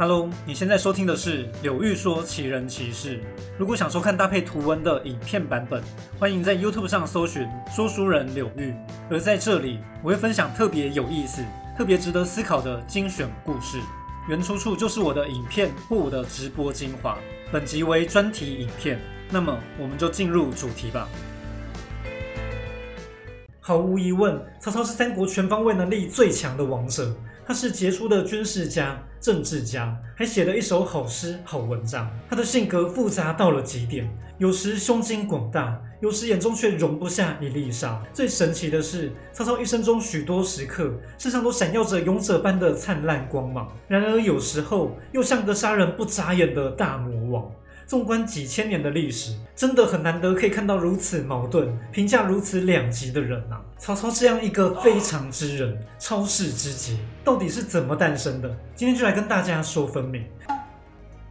Hello，你现在收听的是柳玉说奇人奇事。如果想收看搭配图文的影片版本，欢迎在 YouTube 上搜寻说书人柳玉。而在这里，我会分享特别有意思、特别值得思考的精选故事，原出处就是我的影片或我的直播精华。本集为专题影片，那么我们就进入主题吧。毫无疑问，曹操是三国全方位能力最强的王者。他是杰出的军事家、政治家，还写了一首好诗、好文章。他的性格复杂到了极点，有时胸襟广大，有时眼中却容不下一粒沙。最神奇的是，曹操一生中许多时刻，身上都闪耀着勇者般的灿烂光芒。然而有时候，又像个杀人不眨眼的大魔王。纵观几千年的历史，真的很难得可以看到如此矛盾、评价如此两极的人啊！曹操这样一个非常之人、超世之杰，到底是怎么诞生的？今天就来跟大家说分明。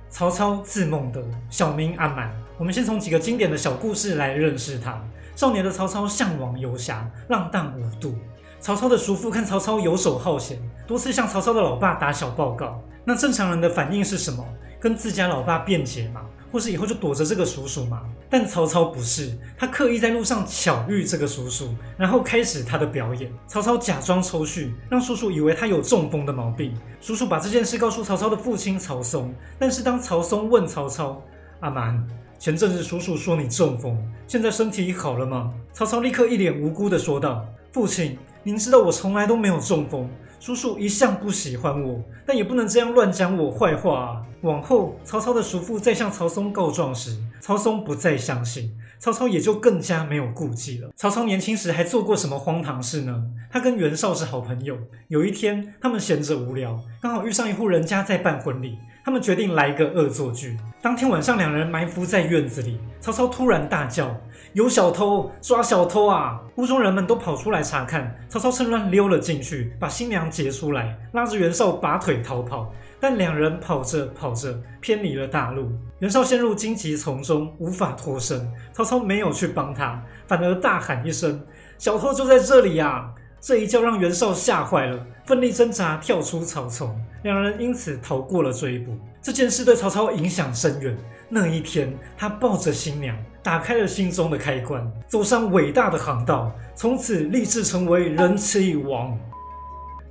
曹操字孟德，小名阿瞒。我们先从几个经典的小故事来认识他。少年的曹操向往游侠，浪荡无度。曹操的叔父看曹操游手好闲，多次向曹操的老爸打小报告。那正常人的反应是什么？跟自家老爸辩解嘛？或是以后就躲着这个叔叔嘛？但曹操不是，他刻意在路上巧遇这个叔叔，然后开始他的表演。曹操假装抽搐，让叔叔以为他有中风的毛病。叔叔把这件事告诉曹操的父亲曹嵩。但是当曹嵩问曹操：“阿瞒，前阵子叔叔说你中风，现在身体好了吗？”曹操立刻一脸无辜的说道：“父亲，您知道我从来都没有中风。”叔叔一向不喜欢我，但也不能这样乱讲我坏话啊！往后曹操的叔父再向曹嵩告状时，曹嵩不再相信，曹操也就更加没有顾忌了。曹操年轻时还做过什么荒唐事呢？他跟袁绍是好朋友，有一天他们闲着无聊，刚好遇上一户人家在办婚礼，他们决定来个恶作剧。当天晚上，两人埋伏在院子里，曹操突然大叫。有小偷抓小偷啊！屋中人们都跑出来查看，曹操趁乱溜了进去，把新娘劫出来，拉着袁绍拔腿逃跑。但两人跑着跑着偏离了大路，袁绍陷入荆棘丛中，无法脱身。曹操没有去帮他，反而大喊一声：“小偷就在这里呀！”这一叫让袁绍吓坏了，奋力挣扎跳出草丛，两人因此逃过了追捕。这件事对曹操影响深远。那一天，他抱着新娘，打开了心中的开关，走上伟大的航道，从此立志成为人妻王。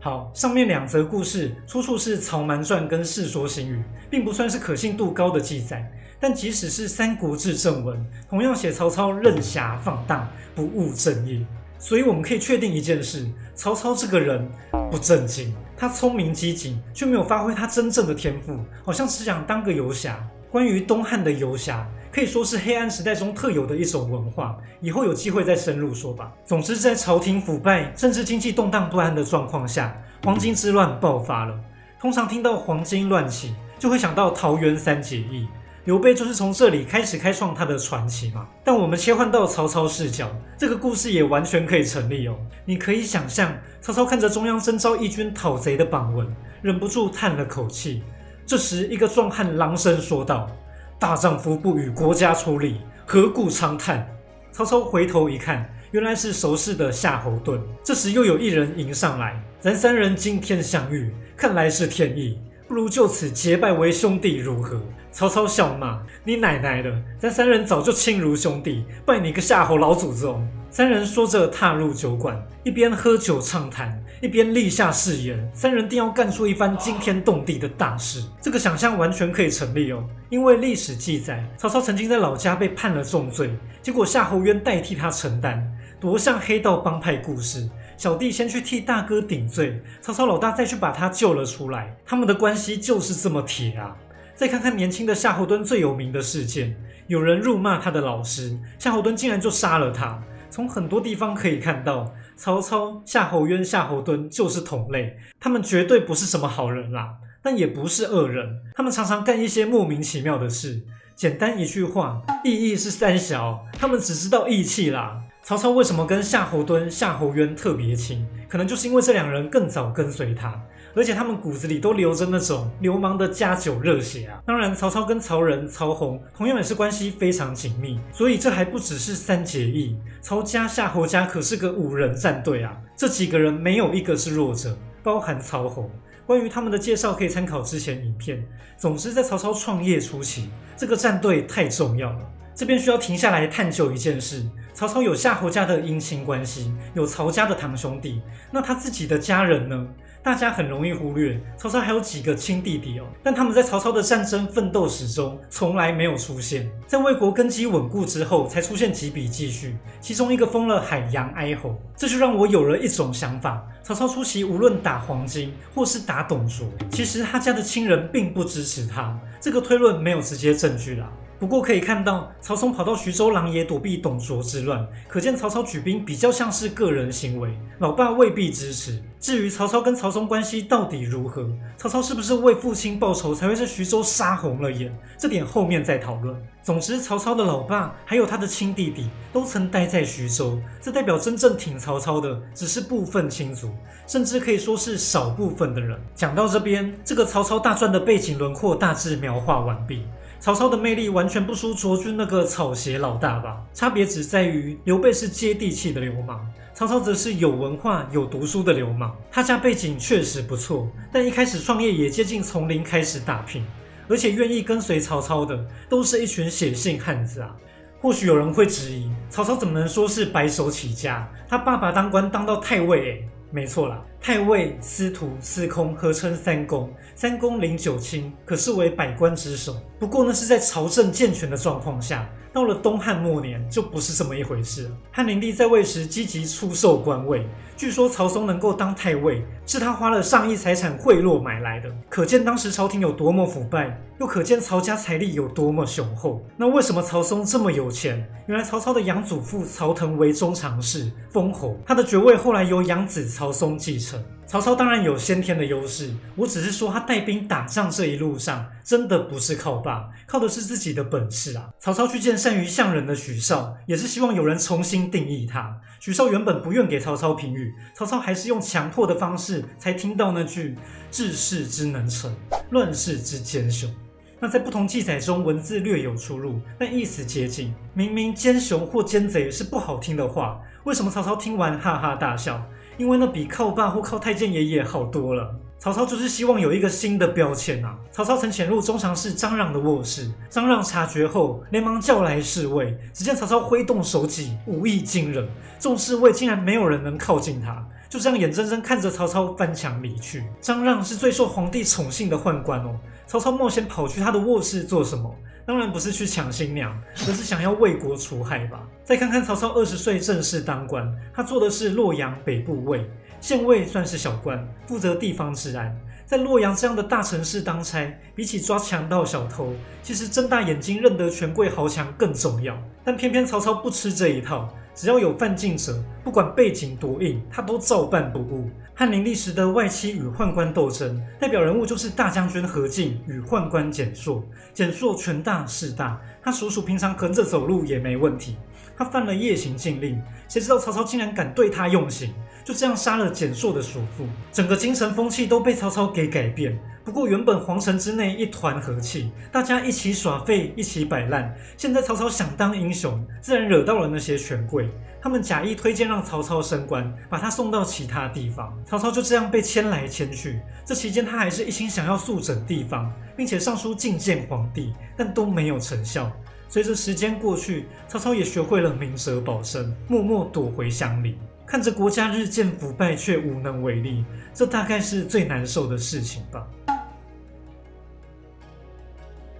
好，上面两则故事出处是《曹瞒传》跟《世说新语》，并不算是可信度高的记载。但即使是《三国志》正文，同样写曹操任侠放荡，不务正业。所以我们可以确定一件事：曹操这个人不正经，他聪明机警，却没有发挥他真正的天赋，好像只想当个游侠。关于东汉的游侠，可以说是黑暗时代中特有的一种文化。以后有机会再深入说吧。总之，在朝廷腐败、政治经济动荡不安的状况下，黄巾之乱爆发了。通常听到黄巾乱起，就会想到桃园三结义，刘备就是从这里开始开创他的传奇嘛。但我们切换到曹操视角，这个故事也完全可以成立哦。你可以想象，曹操看着中央征召义军讨贼的榜文，忍不住叹了口气。这时，一个壮汉朗声说道：“大丈夫不与国家出力，何故长叹？”曹操回头一看，原来是熟识的夏侯惇。这时，又有一人迎上来：“咱三人今天相遇，看来是天意，不如就此结拜为兄弟，如何？”曹操笑骂：“你奶奶的！咱三人早就亲如兄弟，拜你个夏侯老祖宗！”三人说着踏入酒馆，一边喝酒畅谈，一边立下誓言：三人定要干出一番惊天动地的大事。这个想象完全可以成立哦，因为历史记载，曹操曾经在老家被判了重罪，结果夏侯渊代替他承担，多像黑道帮派故事。小弟先去替大哥顶罪，曹操老大再去把他救了出来，他们的关系就是这么铁啊！再看看年轻的夏侯惇最有名的事件，有人辱骂他的老师，夏侯惇竟然就杀了他。从很多地方可以看到，曹操、夏侯渊、夏侯惇就是同类，他们绝对不是什么好人啦，但也不是恶人。他们常常干一些莫名其妙的事。简单一句话，义义是三小，他们只知道义气啦。曹操为什么跟夏侯惇、夏侯渊特别亲？可能就是因为这两人更早跟随他。而且他们骨子里都流着那种流氓的家酒热血啊！当然，曹操跟曹仁、曹洪同样也是关系非常紧密，所以这还不只是三结义。曹家、夏侯家可是个五人战队啊！这几个人没有一个是弱者，包含曹洪。关于他们的介绍可以参考之前影片。总之，在曹操创业初期，这个战队太重要了。这边需要停下来探究一件事：曹操有夏侯家的姻亲关系，有曹家的堂兄弟，那他自己的家人呢？大家很容易忽略，曹操还有几个亲弟弟哦，但他们在曹操的战争奋斗史中从来没有出现。在魏国根基稳固之后，才出现几笔记叙，其中一个封了海阳哀侯，这就让我有了一种想法：曹操初期无论打黄巾或是打董卓，其实他家的亲人并不支持他。这个推论没有直接证据啦。不过可以看到，曹冲跑到徐州狼野躲避董卓之乱，可见曹操举兵比较像是个人行为，老爸未必支持。至于曹操跟曹冲关系到底如何，曹操是不是为父亲报仇才会在徐州杀红了眼，这点后面再讨论。总之，曹操的老爸还有他的亲弟弟都曾待在徐州，这代表真正挺曹操的只是部分亲族，甚至可以说是少部分的人。讲到这边，这个曹操大传的背景轮廓大致描画完毕。曹操的魅力完全不输卓君那个草鞋老大吧？差别只在于刘备是接地气的流氓，曹操则是有文化、有读书的流氓。他家背景确实不错，但一开始创业也接近从零开始打拼，而且愿意跟随曹操的都是一群写信汉子啊。或许有人会质疑，曹操怎么能说是白手起家？他爸爸当官当到太尉诶没错啦，太尉、司徒、司空合称三公，三公领九卿，可视为百官之首。不过呢，是在朝政健全的状况下。到了东汉末年，就不是这么一回事了。汉灵帝在位时积极出售官位，据说曹嵩能够当太尉，是他花了上亿财产贿赂买来的。可见当时朝廷有多么腐败，又可见曹家财力有多么雄厚。那为什么曹嵩这么有钱？原来曹操的养祖父曹腾为中常侍，封侯，他的爵位后来由养子曹嵩继承。曹操当然有先天的优势，我只是说他带兵打仗这一路上真的不是靠爸，靠的是自己的本事啊。曹操去见善于相人的许绍，也是希望有人重新定义他。许绍原本不愿给曹操评语，曹操还是用强迫的方式才听到那句“治世之能臣，乱世之奸雄”。那在不同记载中文字略有出入，但意思接近。明明奸雄或奸贼是不好听的话，为什么曹操听完哈哈大笑？因为那比靠爸或靠太监爷爷好多了。曹操就是希望有一个新的标签啊！曹操曾潜入中常侍张让的卧室，张让察觉后，连忙叫来侍卫。只见曹操挥动手戟，武艺惊人，众侍卫竟然没有人能靠近他，就这样眼睁睁看着曹操翻墙离去。张让是最受皇帝宠幸的宦官哦。曹操冒险跑去他的卧室做什么？当然不是去抢新娘，而是想要为国除害吧。再看看曹操二十岁正式当官，他做的是洛阳北部尉，县尉算是小官，负责地方治安。在洛阳这样的大城市当差，比起抓强盗小偷，其实睁大眼睛认得权贵豪强更重要。但偏偏曹操不吃这一套。只要有犯禁者，不管背景多硬，他都照办不误。汉灵帝时的外戚与宦官斗争，代表人物就是大将军何进与宦官蹇硕。蹇硕权大势大，他叔叔平常横着走路也没问题。他犯了夜行禁令，谁知道曹操竟然敢对他用刑，就这样杀了简硕的叔父。整个京城风气都被曹操给改变。不过原本皇城之内一团和气，大家一起耍废，一起摆烂。现在曹操想当英雄，自然惹到了那些权贵。他们假意推荐让曹操升官，把他送到其他地方。曹操就这样被迁来迁去。这期间他还是一心想要速整地方，并且上书觐见皇帝，但都没有成效。随着时间过去，曹操也学会了明哲保身，默默躲回乡里，看着国家日渐腐败，却无能为力，这大概是最难受的事情吧。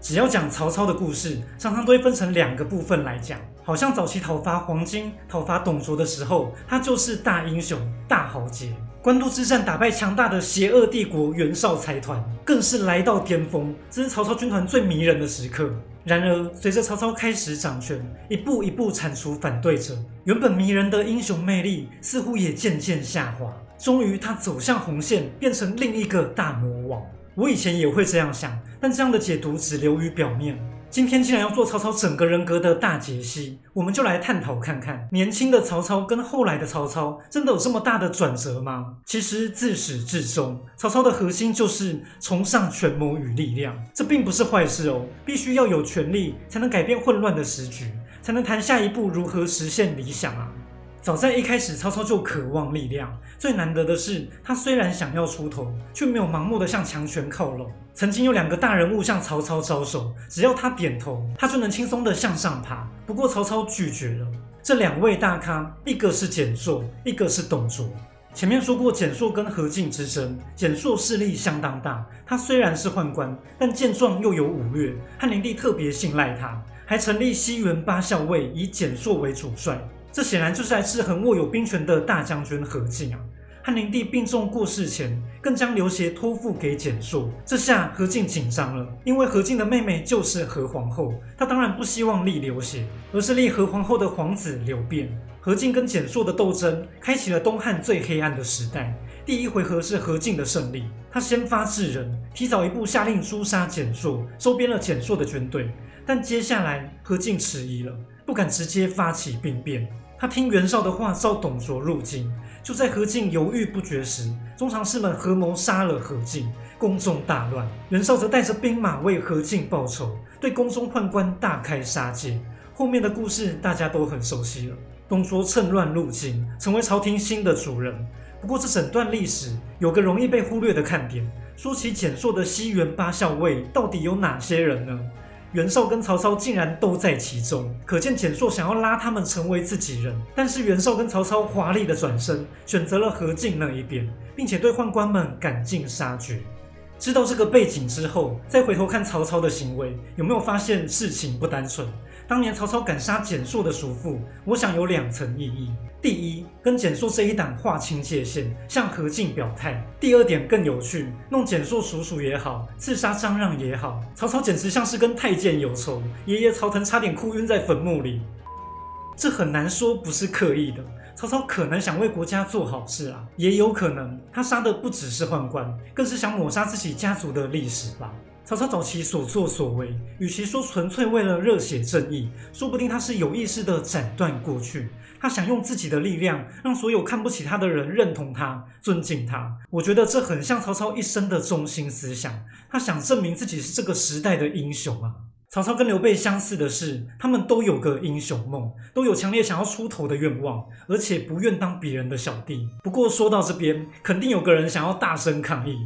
只要讲曹操的故事，常常都会分成两个部分来讲。好像早期讨伐黄巾、讨伐董卓的时候，他就是大英雄、大豪杰。官渡之战打败强大的邪恶帝国袁绍财团，更是来到巅峰，这是曹操军团最迷人的时刻。然而，随着曹操开始掌权，一步一步铲除反对者，原本迷人的英雄魅力似乎也渐渐下滑。终于，他走向红线，变成另一个大魔王。我以前也会这样想，但这样的解读只流于表面。今天既然要做曹操整个人格的大解析，我们就来探讨看看，年轻的曹操跟后来的曹操真的有这么大的转折吗？其实自始至终，曹操的核心就是崇尚权谋与力量，这并不是坏事哦。必须要有权力，才能改变混乱的时局，才能谈下一步如何实现理想啊。早在一开始，曹操就渴望力量。最难得的是，他虽然想要出头，却没有盲目的向强权靠拢。曾经有两个大人物向曹操招手，只要他点头，他就能轻松的向上爬。不过曹操拒绝了。这两位大咖，一个是蹇硕，一个是董卓。前面说过，蹇硕跟何进之争，蹇硕势力相当大。他虽然是宦官，但健壮又有武略，汉灵帝特别信赖他，还成立西园八校尉，以蹇硕为主帅。这显然就是来制衡握有兵权的大将军何进啊！汉灵帝病重过世前，更将刘协托付给蹇硕。这下何进紧张了，因为何进的妹妹就是何皇后，他当然不希望立刘协，而是立何皇后的皇子刘辩。何进跟蹇硕的斗争，开启了东汉最黑暗的时代。第一回合是何进的胜利，他先发制人，提早一步下令诛杀蹇硕，收编了蹇硕的军队。但接下来何进迟疑了，不敢直接发起兵变。他听袁绍的话，召董卓入京。就在何进犹豫不决时，中常侍们合谋杀了何进，宫中大乱。袁绍则带着兵马为何进报仇，对宫中宦官大开杀戒。后面的故事大家都很熟悉了。董卓趁乱入京，成为朝廷新的主人。不过，这整段历史有个容易被忽略的看点。说起简硕的西园八校尉，到底有哪些人呢？袁绍跟曹操竟然都在其中，可见蹇硕想要拉他们成为自己人。但是袁绍跟曹操华丽的转身，选择了何进那一边，并且对宦官们赶尽杀绝。知道这个背景之后，再回头看曹操的行为，有没有发现事情不单纯？当年曹操敢杀蹇硕的叔父，我想有两层意义：第一，跟蹇硕这一党划清界限，向何进表态；第二点更有趣，弄蹇硕叔叔也好，刺杀张让也好，曹操简直像是跟太监有仇，爷爷曹腾差点哭晕在坟墓里。这很难说不是刻意的。曹操可能想为国家做好事啊，也有可能他杀的不只是宦官，更是想抹杀自己家族的历史吧。曹操早期所作所为，与其说纯粹为了热血正义，说不定他是有意识的斩断过去。他想用自己的力量，让所有看不起他的人认同他、尊敬他。我觉得这很像曹操一生的中心思想。他想证明自己是这个时代的英雄啊。曹操跟刘备相似的是，他们都有个英雄梦，都有强烈想要出头的愿望，而且不愿当别人的小弟。不过说到这边，肯定有个人想要大声抗议。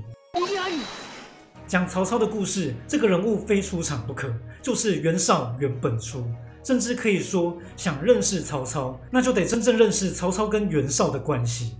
讲曹操的故事，这个人物非出场不可，就是袁绍袁本初。甚至可以说，想认识曹操，那就得真正认识曹操跟袁绍的关系。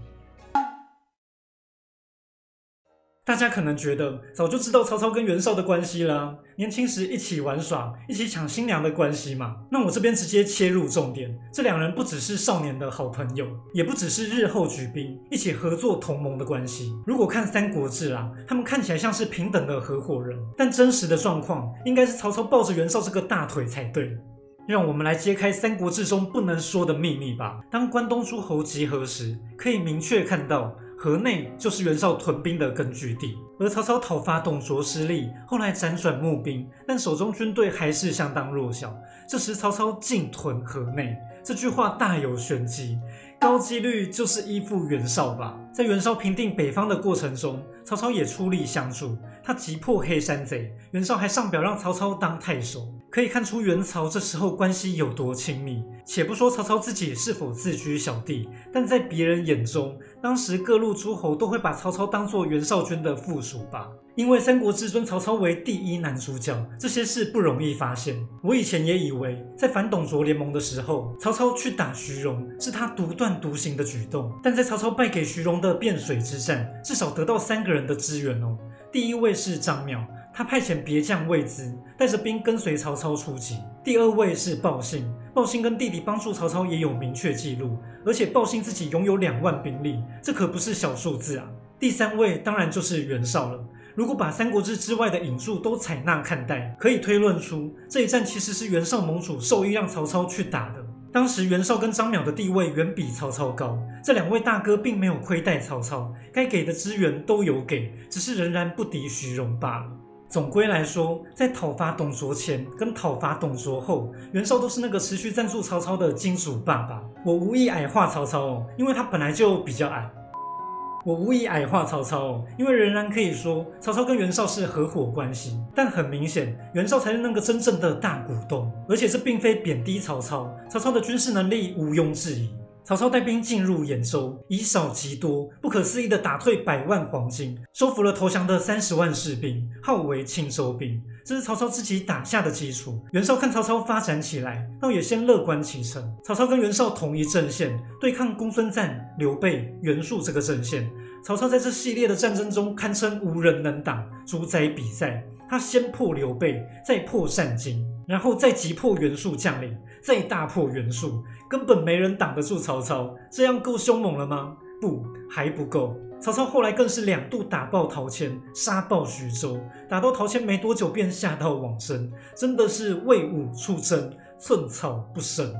大家可能觉得早就知道曹操跟袁绍的关系了，年轻时一起玩耍、一起抢新娘的关系嘛。那我这边直接切入重点，这两人不只是少年的好朋友，也不只是日后举兵一起合作同盟的关系。如果看《三国志》啊，他们看起来像是平等的合伙人，但真实的状况应该是曹操抱着袁绍这个大腿才对。让我们来揭开《三国志》中不能说的秘密吧。当关东诸侯集合时，可以明确看到。河内就是袁绍屯兵的根据地，而曹操讨伐董卓失利，后来辗转募兵，但手中军队还是相当弱小。这时曹操进屯河内，这句话大有玄机，高几率就是依附袁绍吧。在袁绍平定北方的过程中，曹操也出力相助，他击破黑山贼，袁绍还上表让曹操当太守。可以看出袁曹这时候关系有多亲密。且不说曹操自己是否自居小弟，但在别人眼中，当时各路诸侯都会把曹操当做袁绍军的附属吧。因为《三国志》尊曹操为第一男主角，这些事不容易发现。我以前也以为，在反董卓联盟的时候，曹操去打徐荣是他独断独行的举动。但在曹操败给徐荣的汴水之战，至少得到三个人的支援哦。第一位是张邈。他派遣别将魏资带着兵跟随曹操出击。第二位是鲍信，鲍信跟弟弟帮助曹操也有明确记录，而且鲍信自己拥有两万兵力，这可不是小数字啊。第三位当然就是袁绍了。如果把《三国志》之外的引注都采纳看待，可以推论出这一战其实是袁绍盟主授意让曹操去打的。当时袁绍跟张邈的地位远比曹操高，这两位大哥并没有亏待曹操，该给的支援都有给，只是仍然不敌徐荣罢了。总归来说，在讨伐董卓前跟讨伐董卓后，袁绍都是那个持续赞助曹操的金主爸爸。我无意矮化曹操哦，因为他本来就比较矮。我无意矮化曹操哦，因为仍然可以说曹操跟袁绍是合伙关系。但很明显，袁绍才是那个真正的大股东，而且这并非贬低曹操，曹操的军事能力毋庸置疑。曹操带兵进入兖州，以少击多，不可思议的打退百万黄金，收服了投降的三十万士兵，号为青州兵。这是曹操自己打下的基础。袁绍看曹操发展起来，倒也先乐观其成。曹操跟袁绍同一阵线，对抗公孙瓒、刘备、袁术这个阵线。曹操在这系列的战争中堪称无人能挡，主宰比赛。他先破刘备，再破单荆，然后再急破袁术将领，再大破袁术，根本没人挡得住曹操。这样够凶猛了吗？不，还不够。曹操后来更是两度打爆陶谦，杀爆徐州，打到陶谦没多久便下到往生，真的是为武出征，寸草不生。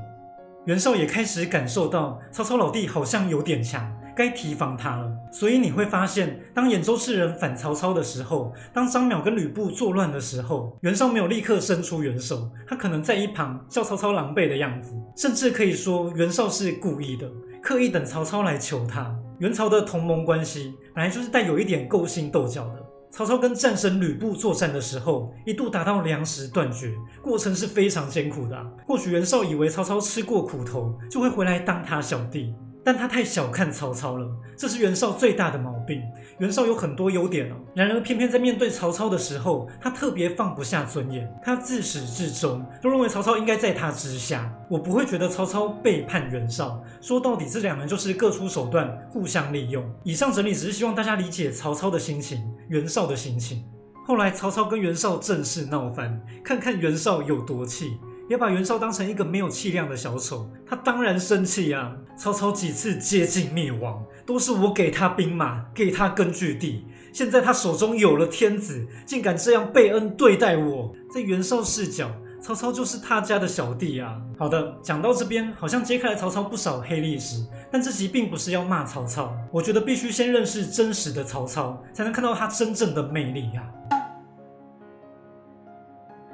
袁绍也开始感受到曹操老弟好像有点强。该提防他了，所以你会发现，当兖州士人反曹操的时候，当张邈跟吕布作乱的时候，袁绍没有立刻伸出援手，他可能在一旁笑曹操狼狈的样子，甚至可以说袁绍是故意的，刻意等曹操来求他。袁曹的同盟关系本来就是带有一点勾心斗角的。曹操跟战神吕布作战的时候，一度达到粮食断绝，过程是非常艰苦的。或许袁绍以为曹操吃过苦头，就会回来当他小弟。但他太小看曹操了，这是袁绍最大的毛病。袁绍有很多优点哦，然而偏偏在面对曹操的时候，他特别放不下尊严。他自始至终都认为曹操应该在他之下。我不会觉得曹操背叛袁绍，说到底这两人就是各出手段，互相利用。以上整理只是希望大家理解曹操的心情，袁绍的心情。后来曹操跟袁绍正式闹翻，看看袁绍有多气。也把袁绍当成一个没有气量的小丑，他当然生气啊！曹操几次接近灭亡，都是我给他兵马，给他根据地。现在他手中有了天子，竟敢这样背恩对待我，在袁绍视角，曹操就是他家的小弟啊！好的，讲到这边，好像揭开了曹操不少黑历史，但这集并不是要骂曹操，我觉得必须先认识真实的曹操，才能看到他真正的魅力呀。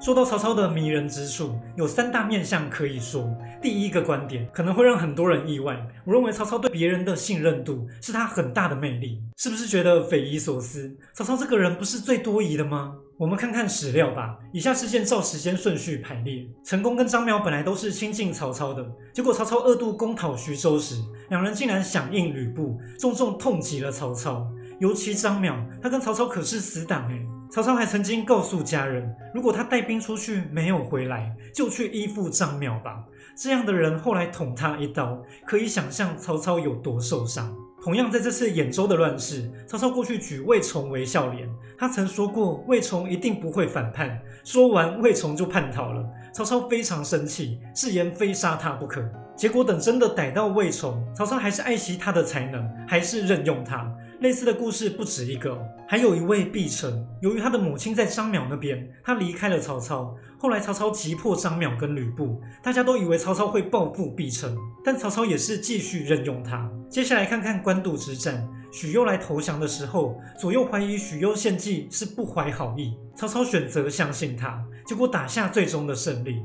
说到曹操的迷人之处，有三大面相可以说。第一个观点可能会让很多人意外，我认为曹操对别人的信任度是他很大的魅力，是不是觉得匪夷所思？曹操这个人不是最多疑的吗？我们看看史料吧。以下事件照时间顺序排列：陈宫跟张邈本来都是亲近曹操的，结果曹操二度攻讨徐州时，两人竟然响应吕布，重重痛击了曹操。尤其张邈，他跟曹操可是死党哎。曹操还曾经告诉家人，如果他带兵出去没有回来，就去依附张邈吧。这样的人后来捅他一刀，可以想象曹操有多受伤。同样，在这次兖州的乱世，曹操过去举魏崇为笑脸，他曾说过魏崇一定不会反叛。说完，魏崇就叛逃了。曹操非常生气，誓言非杀他不可。结果等真的逮到魏崇，曹操还是爱惜他的才能，还是任用他。类似的故事不止一个，还有一位毕城，由于他的母亲在张邈那边，他离开了曹操。后来曹操击破张邈跟吕布，大家都以为曹操会报复毕城，但曹操也是继续任用他。接下来看看官渡之战，许攸来投降的时候，左右怀疑许攸献计是不怀好意，曹操选择相信他，结果打下最终的胜利。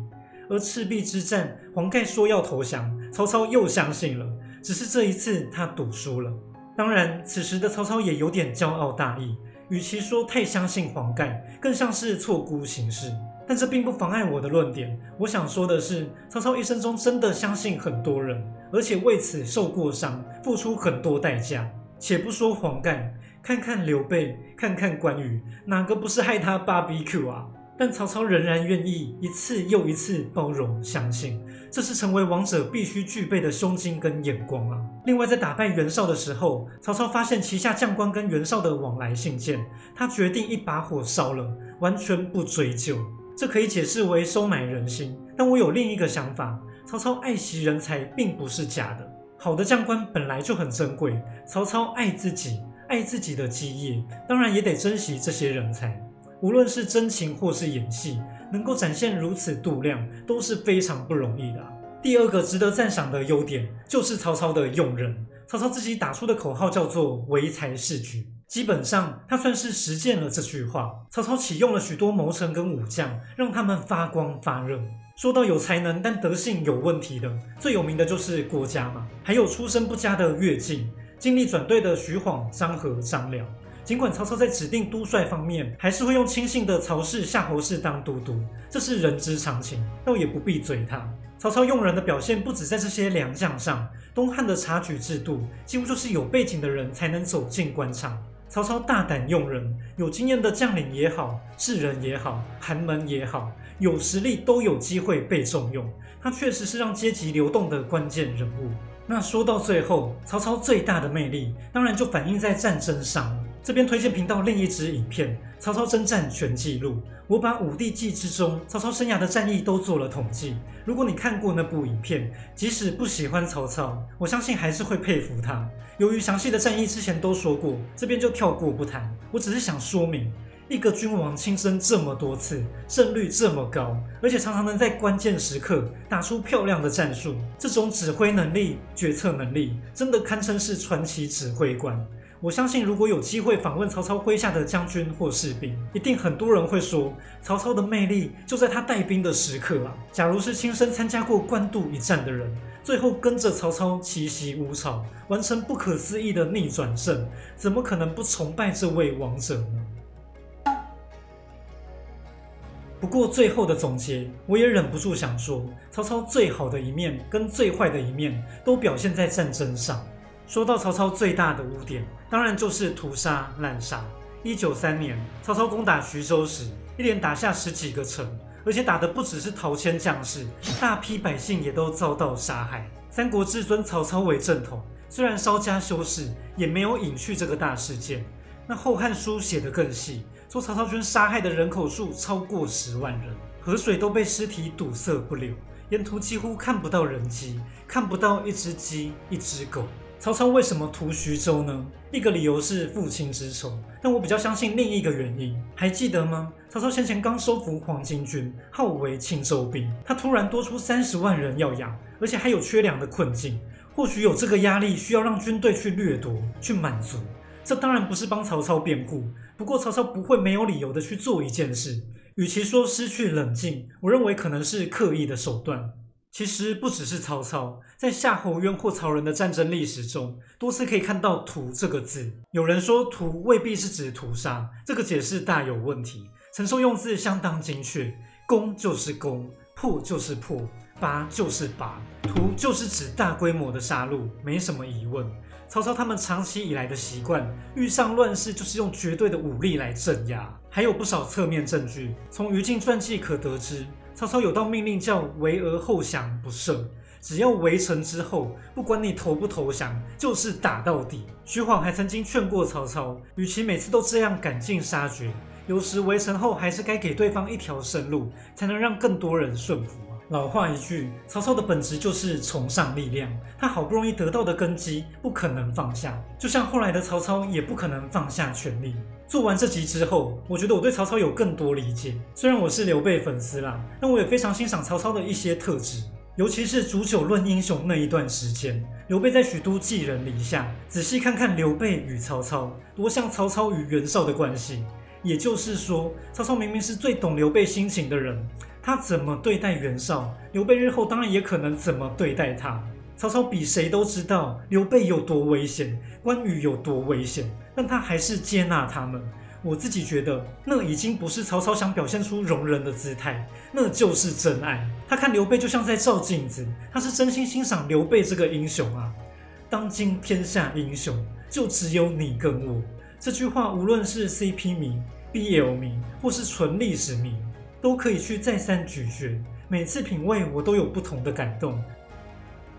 而赤壁之战，黄盖说要投降，曹操又相信了，只是这一次他赌输了。当然，此时的曹操也有点骄傲大意，与其说太相信黄盖，更像是错估形势。但这并不妨碍我的论点。我想说的是，曹操一生中真的相信很多人，而且为此受过伤，付出很多代价。且不说黄盖，看看刘备，看看关羽，哪个不是害他 BBQ 啊？但曹操仍然愿意一次又一次包容、相信，这是成为王者必须具备的胸襟跟眼光啊！另外，在打败袁绍的时候，曹操发现旗下将官跟袁绍的往来信件，他决定一把火烧了，完全不追究。这可以解释为收买人心。但我有另一个想法：曹操爱惜人才并不是假的，好的将官本来就很珍贵。曹操爱自己，爱自己的基业，当然也得珍惜这些人才。无论是真情或是演戏，能够展现如此度量都是非常不容易的。第二个值得赞赏的优点就是曹操的用人。曹操自己打出的口号叫做“唯才是举”，基本上他算是实践了这句话。曹操启用了许多谋臣跟武将，让他们发光发热。说到有才能但德性有问题的，最有名的就是郭嘉嘛，还有出身不佳的乐进，经历转队的徐晃、张合、张辽。尽管曹操在指定督帅方面还是会用亲信的曹氏、夏侯氏当都督，这是人之常情，倒也不必嘴他。曹操用人的表现不止在这些良将上，东汉的察举制度几乎就是有背景的人才能走进官场。曹操大胆用人，有经验的将领也好，士人也好，寒门也好，有实力都有机会被重用。他确实是让阶级流动的关键人物。那说到最后，曹操最大的魅力，当然就反映在战争上。这边推荐频道另一支影片《曹操征战全记录》，我把五帝纪之中曹操生涯的战役都做了统计。如果你看过那部影片，即使不喜欢曹操，我相信还是会佩服他。由于详细的战役之前都说过，这边就跳过不谈。我只是想说明，一个君王亲征这么多次，胜率这么高，而且常常能在关键时刻打出漂亮的战术，这种指挥能力、决策能力，真的堪称是传奇指挥官。我相信，如果有机会访问曹操麾下的将军或士兵，一定很多人会说，曹操的魅力就在他带兵的时刻啊！假如是亲身参加过官渡一战的人，最后跟着曹操奇袭乌巢，完成不可思议的逆转胜，怎么可能不崇拜这位王者呢？不过最后的总结，我也忍不住想说，曹操最好的一面跟最坏的一面，都表现在战争上。说到曹操最大的污点，当然就是屠杀滥杀。一九三年，曹操攻打徐州时，一连打下十几个城，而且打的不只是陶谦将士，大批百姓也都遭到杀害。三国志尊曹操为正统，虽然稍加修饰，也没有隐去这个大事件。那后汉书写的更细，说曹操军杀害的人口数超过十万人，河水都被尸体堵塞不流，沿途几乎看不到人迹，看不到一只鸡、一只狗。曹操为什么屠徐州呢？一个理由是父亲之仇，但我比较相信另一个原因。还记得吗？曹操先前刚收服黄巾军，号为青州兵，他突然多出三十万人要养，而且还有缺粮的困境，或许有这个压力，需要让军队去掠夺、去满足。这当然不是帮曹操辩护，不过曹操不会没有理由的去做一件事。与其说失去冷静，我认为可能是刻意的手段。其实不只是曹操，在夏侯渊或曹仁的战争历史中，多次可以看到“屠”这个字。有人说“屠”未必是指屠杀，这个解释大有问题。陈寿用字相当精确，“攻”就是攻，“破”就是破，“拔”就是拔，“屠”就是指大规模的杀戮，没什么疑问。曹操他们长期以来的习惯，遇上乱世就是用绝对的武力来镇压，还有不少侧面证据。从于禁传记可得知。曹操有道命令叫“围而后降不赦”，只要围城之后，不管你投不投降，就是打到底。徐晃还曾经劝过曹操，与其每次都这样赶尽杀绝，有时围城后还是该给对方一条生路，才能让更多人顺服。老话一句，曹操的本质就是崇尚力量，他好不容易得到的根基，不可能放下。就像后来的曹操，也不可能放下权力。做完这集之后，我觉得我对曹操有更多理解。虽然我是刘备粉丝啦，但我也非常欣赏曹操的一些特质，尤其是煮酒论英雄那一段时间。刘备在许都寄人篱下，仔细看看刘备与曹操，多像曹操与袁绍的关系。也就是说，曹操明明是最懂刘备心情的人，他怎么对待袁绍，刘备日后当然也可能怎么对待他。曹操比谁都知道刘备有多危险，关羽有多危险。但他还是接纳他们。我自己觉得，那已经不是曹操想表现出容人的姿态，那就是真爱。他看刘备就像在照镜子，他是真心欣赏刘备这个英雄啊。当今天下英雄，就只有你跟我。这句话，无论是 CP 迷、BL 迷，或是纯历史迷，都可以去再三咀嚼。每次品味，我都有不同的感动。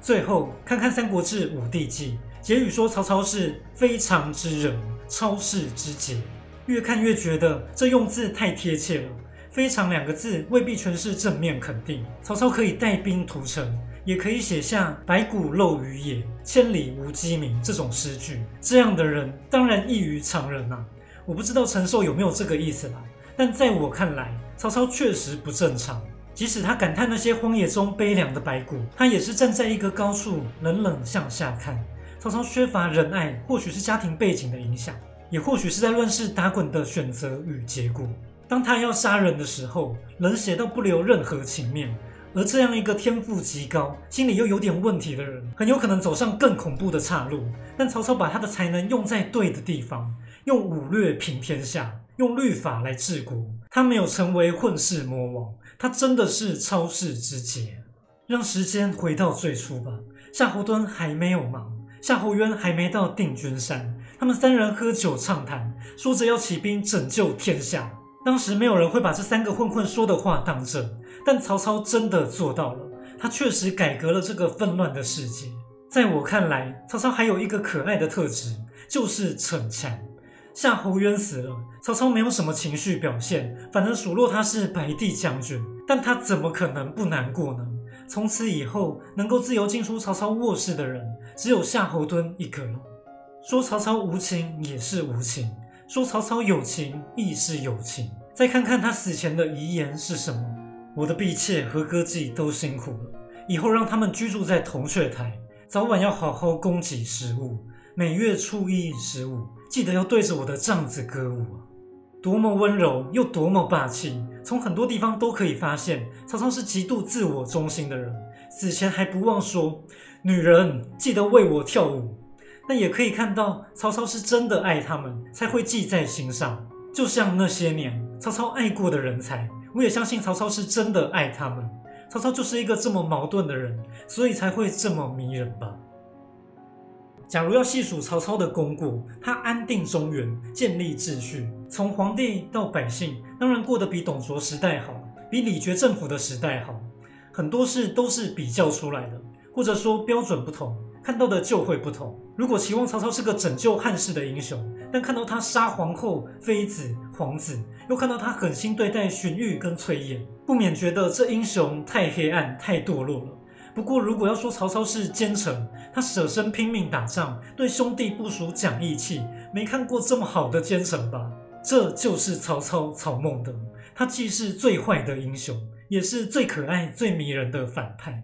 最后，看看《三国志·五帝纪》。结语说曹操是非常之人，超世之杰。越看越觉得这用字太贴切了。非常两个字未必全是正面肯定。曹操可以带兵屠城，也可以写下“白骨露于野，千里无鸡鸣”这种诗句。这样的人当然异于常人啊。我不知道陈寿有没有这个意思啦，但在我看来，曹操确实不正常。即使他感叹那些荒野中悲凉的白骨，他也是站在一个高处，冷冷向下看。曹操缺乏仁爱，或许是家庭背景的影响，也或许是在乱世打滚的选择与结果。当他要杀人的时候，冷血到不留任何情面。而这样一个天赋极高、心里又有点问题的人，很有可能走上更恐怖的岔路。但曹操把他的才能用在对的地方，用武略平天下，用律法来治国。他没有成为混世魔王，他真的是超世之杰。让时间回到最初吧。夏侯惇还没有忙，夏侯渊还没到定军山，他们三人喝酒畅谈，说着要起兵拯救天下。当时没有人会把这三个混混说的话当真，但曹操真的做到了。他确实改革了这个纷乱的世界。在我看来，曹操还有一个可爱的特质，就是逞强。夏侯渊死了，曹操没有什么情绪表现，反而数落他是白帝将军。但他怎么可能不难过呢？从此以后，能够自由进出曹操卧室的人，只有夏侯惇一个了。说曹操无情也是无情，说曹操有情亦是有情。再看看他死前的遗言是什么。我的婢妾和歌妓都辛苦了，以后让他们居住在铜雀台，早晚要好好供给食物，每月初一十五，记得要对着我的帐子歌舞啊！多么温柔又多么霸气，从很多地方都可以发现，曹操是极度自我中心的人。死前还不忘说：“女人记得为我跳舞。”但也可以看到，曹操是真的爱他们，才会记在心上。就像那些年曹操爱过的人才。我也相信曹操是真的爱他们。曹操就是一个这么矛盾的人，所以才会这么迷人吧。假如要细数曹操的功过，他安定中原，建立秩序，从皇帝到百姓，当然过得比董卓时代好，比李傕政府的时代好。很多事都是比较出来的，或者说标准不同，看到的就会不同。如果期望曹操是个拯救汉室的英雄，但看到他杀皇后、妃子、皇子。又看到他狠心对待荀彧跟崔琰，不免觉得这英雄太黑暗、太堕落了。不过，如果要说曹操是奸臣，他舍身拼命打仗，对兄弟部署讲义气，没看过这么好的奸臣吧？这就是曹操曹孟德，他既是最坏的英雄，也是最可爱、最迷人的反派。